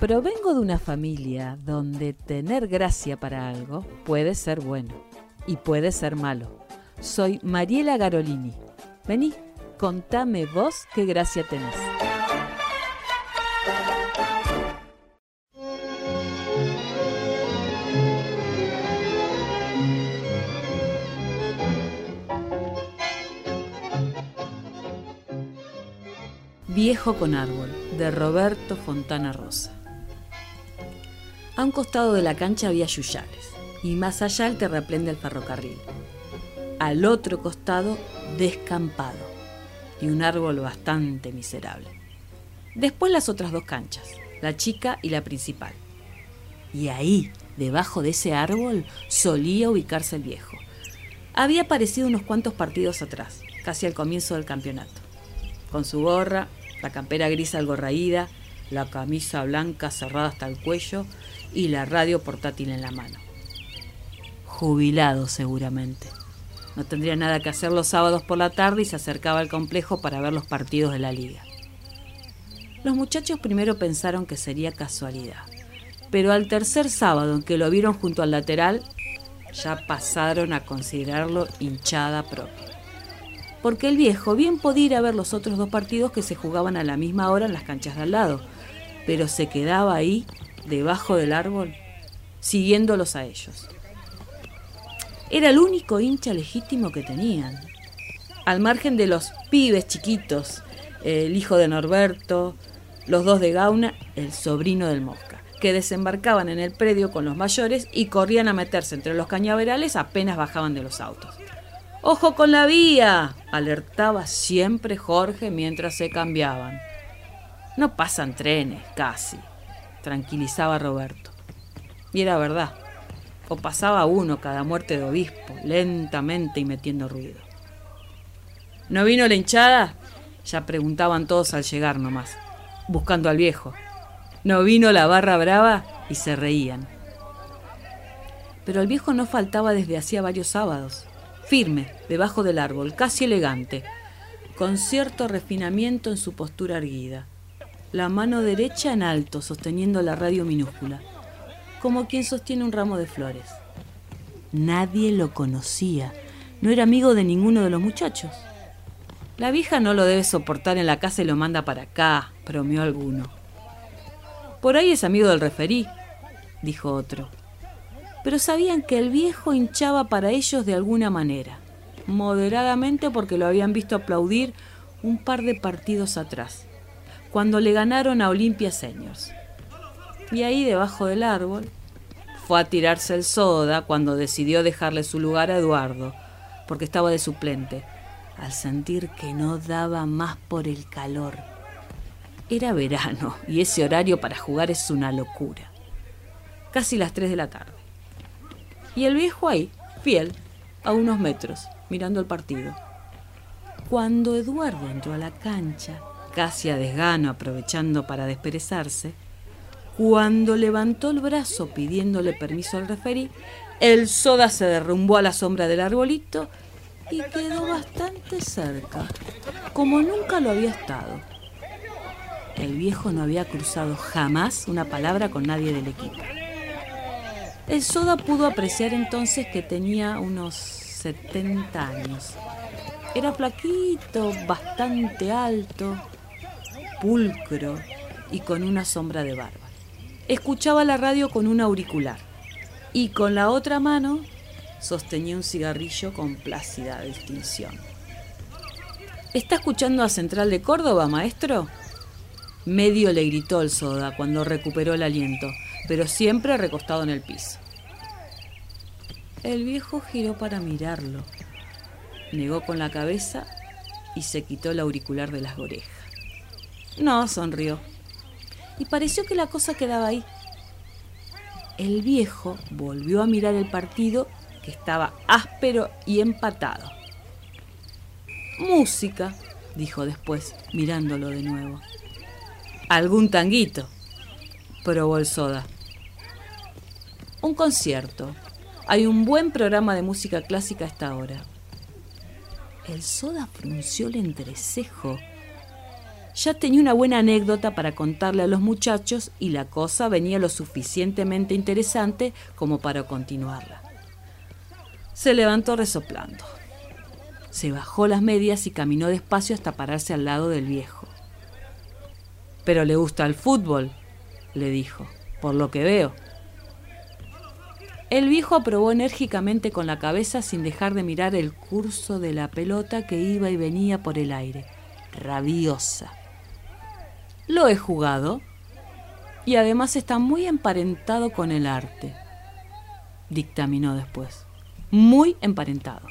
Provengo de una familia donde tener gracia para algo puede ser bueno y puede ser malo. Soy Mariela Garolini. Vení, contame vos qué gracia tenés. Viejo con árbol, de Roberto Fontana Rosa. A un costado de la cancha había yuyales, y más allá el terraplén del ferrocarril. Al otro costado, descampado, y un árbol bastante miserable. Después las otras dos canchas, la chica y la principal. Y ahí, debajo de ese árbol, solía ubicarse el viejo. Había aparecido unos cuantos partidos atrás, casi al comienzo del campeonato. Con su gorra, la campera gris algo raída, la camisa blanca cerrada hasta el cuello y la radio portátil en la mano. Jubilado seguramente. No tendría nada que hacer los sábados por la tarde y se acercaba al complejo para ver los partidos de la liga. Los muchachos primero pensaron que sería casualidad, pero al tercer sábado en que lo vieron junto al lateral, ya pasaron a considerarlo hinchada propia. Porque el viejo bien podía ir a ver los otros dos partidos que se jugaban a la misma hora en las canchas de al lado, pero se quedaba ahí debajo del árbol, siguiéndolos a ellos. Era el único hincha legítimo que tenían. Al margen de los pibes chiquitos, el hijo de Norberto, los dos de Gauna, el sobrino del Mosca, que desembarcaban en el predio con los mayores y corrían a meterse entre los cañaverales apenas bajaban de los autos. ¡Ojo con la vía! alertaba siempre Jorge mientras se cambiaban. No pasan trenes, casi tranquilizaba Roberto. Y era verdad. O pasaba uno cada muerte de obispo, lentamente y metiendo ruido. ¿No vino la hinchada? Ya preguntaban todos al llegar nomás, buscando al viejo. ¿No vino la barra brava? Y se reían. Pero el viejo no faltaba desde hacía varios sábados, firme, debajo del árbol, casi elegante, con cierto refinamiento en su postura erguida la mano derecha en alto, sosteniendo la radio minúscula, como quien sostiene un ramo de flores. Nadie lo conocía, no era amigo de ninguno de los muchachos. La vieja no lo debe soportar en la casa y lo manda para acá, bromeó alguno. Por ahí es amigo del referí, dijo otro. Pero sabían que el viejo hinchaba para ellos de alguna manera, moderadamente porque lo habían visto aplaudir un par de partidos atrás cuando le ganaron a Olimpia Seniors. Y ahí debajo del árbol fue a tirarse el soda cuando decidió dejarle su lugar a Eduardo, porque estaba de suplente, al sentir que no daba más por el calor. Era verano y ese horario para jugar es una locura. Casi las 3 de la tarde. Y el viejo ahí, fiel, a unos metros, mirando el partido. Cuando Eduardo entró a la cancha, casi a desgano aprovechando para desperezarse, cuando levantó el brazo pidiéndole permiso al referí, el soda se derrumbó a la sombra del arbolito y quedó bastante cerca, como nunca lo había estado. El viejo no había cruzado jamás una palabra con nadie del equipo. El soda pudo apreciar entonces que tenía unos 70 años. Era flaquito, bastante alto, pulcro y con una sombra de barba. Escuchaba la radio con un auricular y con la otra mano sostenía un cigarrillo con plácida distinción. ¿Está escuchando a Central de Córdoba, maestro? Medio le gritó el soda cuando recuperó el aliento, pero siempre recostado en el piso. El viejo giró para mirarlo, negó con la cabeza y se quitó el auricular de las orejas. No, sonrió. Y pareció que la cosa quedaba ahí. El viejo volvió a mirar el partido que estaba áspero y empatado. Música, dijo después, mirándolo de nuevo. Algún tanguito, probó el soda. Un concierto. Hay un buen programa de música clásica a esta hora. El soda frunció el entrecejo ya tenía una buena anécdota para contarle a los muchachos y la cosa venía lo suficientemente interesante como para continuarla. Se levantó resoplando. Se bajó las medias y caminó despacio hasta pararse al lado del viejo. Pero le gusta el fútbol, le dijo, por lo que veo. El viejo aprobó enérgicamente con la cabeza sin dejar de mirar el curso de la pelota que iba y venía por el aire, rabiosa. Lo he jugado y además está muy emparentado con el arte, dictaminó después. Muy emparentado.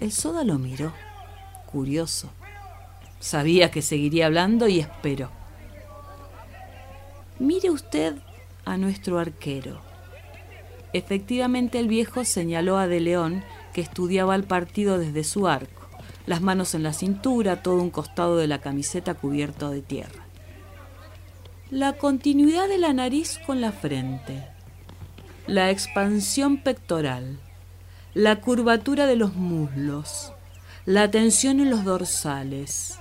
El soda lo miró, curioso. Sabía que seguiría hablando y esperó. Mire usted a nuestro arquero. Efectivamente el viejo señaló a De León que estudiaba el partido desde su arco, las manos en la cintura, todo un costado de la camiseta cubierto de tierra. La continuidad de la nariz con la frente, la expansión pectoral, la curvatura de los muslos, la tensión en los dorsales.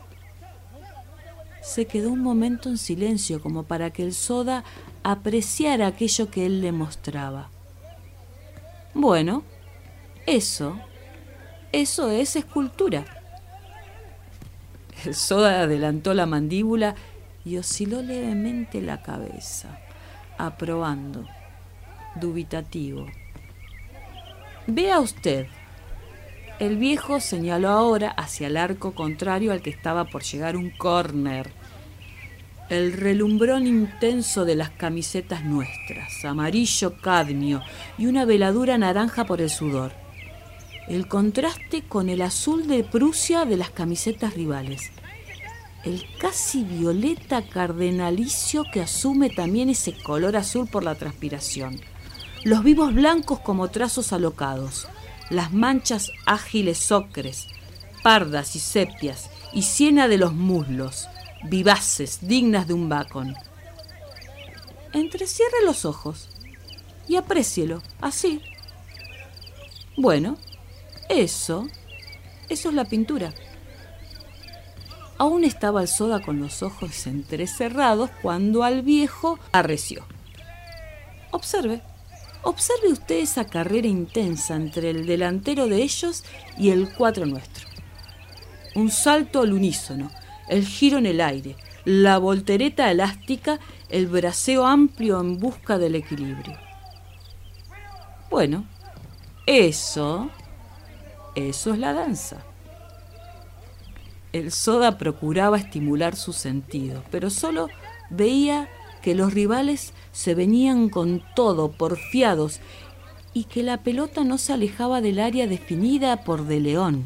Se quedó un momento en silencio como para que el soda apreciara aquello que él le mostraba. Bueno, eso, eso es escultura. El soda adelantó la mandíbula y osciló levemente la cabeza, aprobando, dubitativo. Vea usted. El viejo señaló ahora hacia el arco contrario al que estaba por llegar un córner el relumbrón intenso de las camisetas nuestras, amarillo cadmio y una veladura naranja por el sudor. El contraste con el azul de Prusia de las camisetas rivales. El casi violeta cardenalicio que asume también ese color azul por la transpiración. Los vivos blancos como trazos alocados. Las manchas ágiles ocres, pardas y sepias y siena de los muslos vivaces, dignas de un bacon. Entrecierre los ojos y aprécielo, así. Bueno, eso, eso es la pintura. Aún estaba el soda con los ojos entrecerrados cuando al viejo arreció. Observe, observe usted esa carrera intensa entre el delantero de ellos y el cuatro nuestro. Un salto al unísono, el giro en el aire, la voltereta elástica, el braceo amplio en busca del equilibrio. Bueno, eso, eso es la danza. El soda procuraba estimular su sentido, pero solo veía que los rivales se venían con todo, porfiados, y que la pelota no se alejaba del área definida por De León.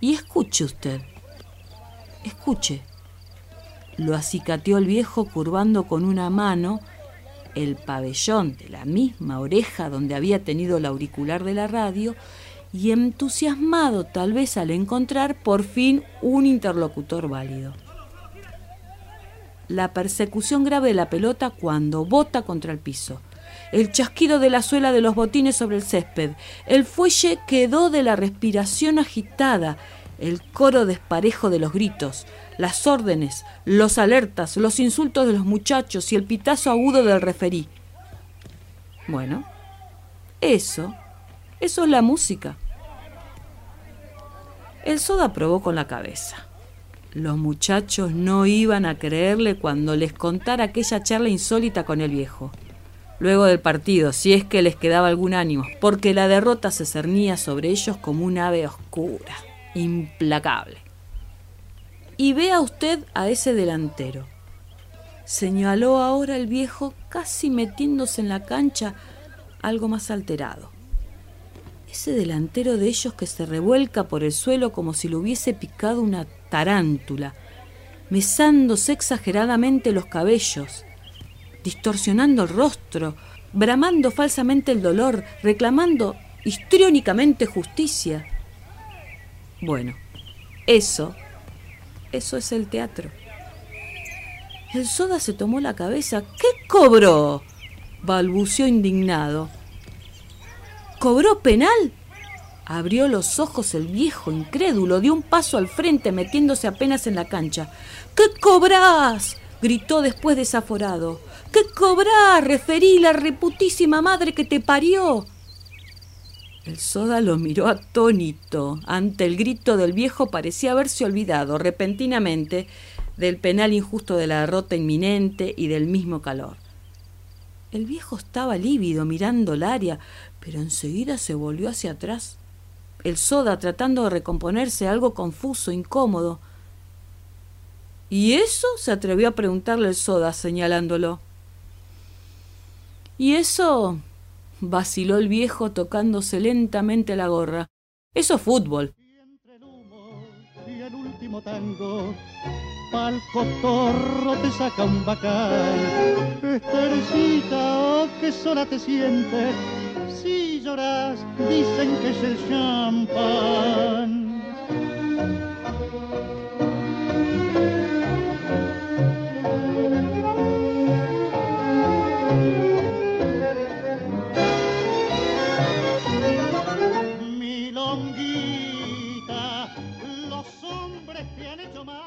Y escuche usted, escuche. Lo acicateó el viejo curvando con una mano el pabellón de la misma oreja donde había tenido el auricular de la radio y entusiasmado tal vez al encontrar por fin un interlocutor válido. La persecución grave de la pelota cuando bota contra el piso, el chasquido de la suela de los botines sobre el césped, el fuelle quedó de la respiración agitada, el coro desparejo de los gritos, las órdenes, los alertas, los insultos de los muchachos y el pitazo agudo del referí. Bueno, eso, eso es la música. El soda probó con la cabeza. Los muchachos no iban a creerle cuando les contara aquella charla insólita con el viejo luego del partido, si es que les quedaba algún ánimo, porque la derrota se cernía sobre ellos como un ave oscura, implacable. Y vea usted a ese delantero. Señaló ahora el viejo casi metiéndose en la cancha algo más alterado. Ese delantero de ellos que se revuelca por el suelo como si lo hubiese picado una tarántula, mesándose exageradamente los cabellos, distorsionando el rostro, bramando falsamente el dolor, reclamando histriónicamente justicia. Bueno, eso, eso es el teatro. El soda se tomó la cabeza. ¿Qué cobró? balbuceó indignado. ¿Cobró penal? Abrió los ojos el viejo incrédulo, dio un paso al frente metiéndose apenas en la cancha. ¿Qué cobrás? gritó después desaforado. ¿Qué cobrás? Referí la reputísima madre que te parió. El soda lo miró atónito. Ante el grito del viejo parecía haberse olvidado repentinamente del penal injusto de la derrota inminente y del mismo calor. El viejo estaba lívido mirando el área, pero enseguida se volvió hacia atrás. El soda tratando de recomponerse, algo confuso, incómodo. ¿Y eso? se atrevió a preguntarle el soda, señalándolo. ¿Y eso? vaciló el viejo tocándose lentamente la gorra. Eso es fútbol. Y entre el humo y el último tango, pa'l cotorro te saca un bacán. Estercita, oh, que sola te sientes, si lloras, dicen que es el champán. Milonguita, los hombres te han hecho mal.